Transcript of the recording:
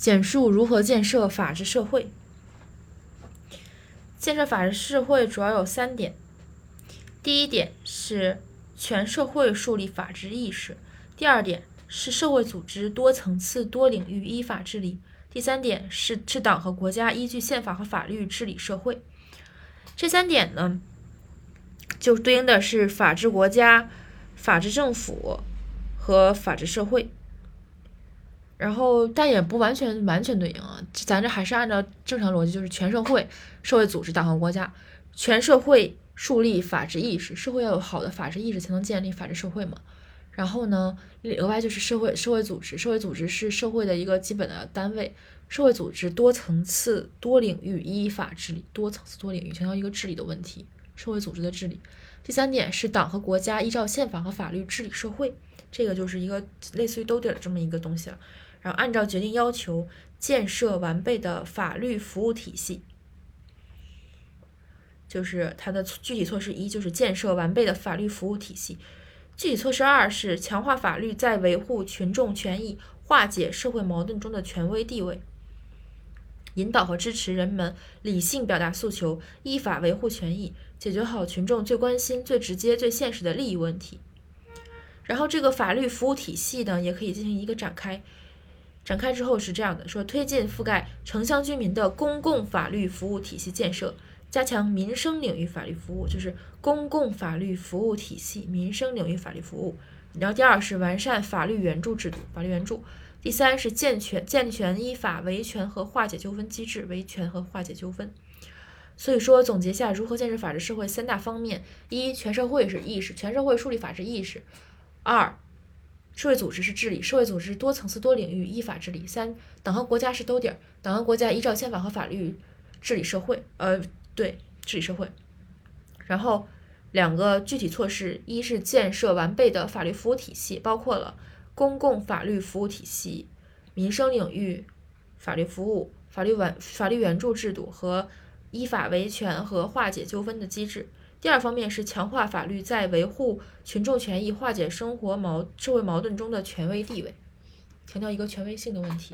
简述如何建设法治社会。建设法治社会主要有三点：第一点是全社会树立法治意识；第二点是社会组织多层次、多领域依法治理；第三点是是党和国家依据宪法和法律治理社会。这三点呢，就对应的是法治国家、法治政府和法治社会。然后，但也不完全完全对应啊，咱这还是按照正常逻辑，就是全社会、社会组织、党和国家，全社会树立法治意识，社会要有好的法治意识，才能建立法治社会嘛。然后呢，额外就是社会社会组织，社会组织是社会的一个基本的单位，社会组织多层次、多领域依法治理，多层次多领域强调一个治理的问题，社会组织的治理。第三点是党和国家依照宪法和法律治理社会，这个就是一个类似于兜底儿这么一个东西了。然后按照决定要求建设完备的法律服务体系，就是它的具体措施一就是建设完备的法律服务体系，具体措施二是强化法律在维护群众权益、化解社会矛盾中的权威地位，引导和支持人们理性表达诉求，依法维护权益，解决好群众最关心、最直接、最现实的利益问题。然后这个法律服务体系呢，也可以进行一个展开。展开之后是这样的：说推进覆盖城乡居民的公共法律服务体系建设，加强民生领域法律服务，就是公共法律服务体系、民生领域法律服务。然后第二是完善法律援助制度，法律援助。第三是健全健全依法维权和化解纠纷机制，维权和化解纠纷。所以说，总结下如何建设法治社会三大方面：一、全社会是意识，全社会树立法治意识；二、社会组织是治理，社会组织多层次多领域依法治理。三，党和国家是兜底儿，党和国家依照宪法和法律治理社会。呃，对，治理社会。然后两个具体措施，一是建设完备的法律服务体系，包括了公共法律服务体系、民生领域法律服务、法律援法律援助制度和依法维权和化解纠纷的机制。第二方面是强化法律在维护群众权益、化解生活矛社会矛盾中的权威地位，强调一个权威性的问题。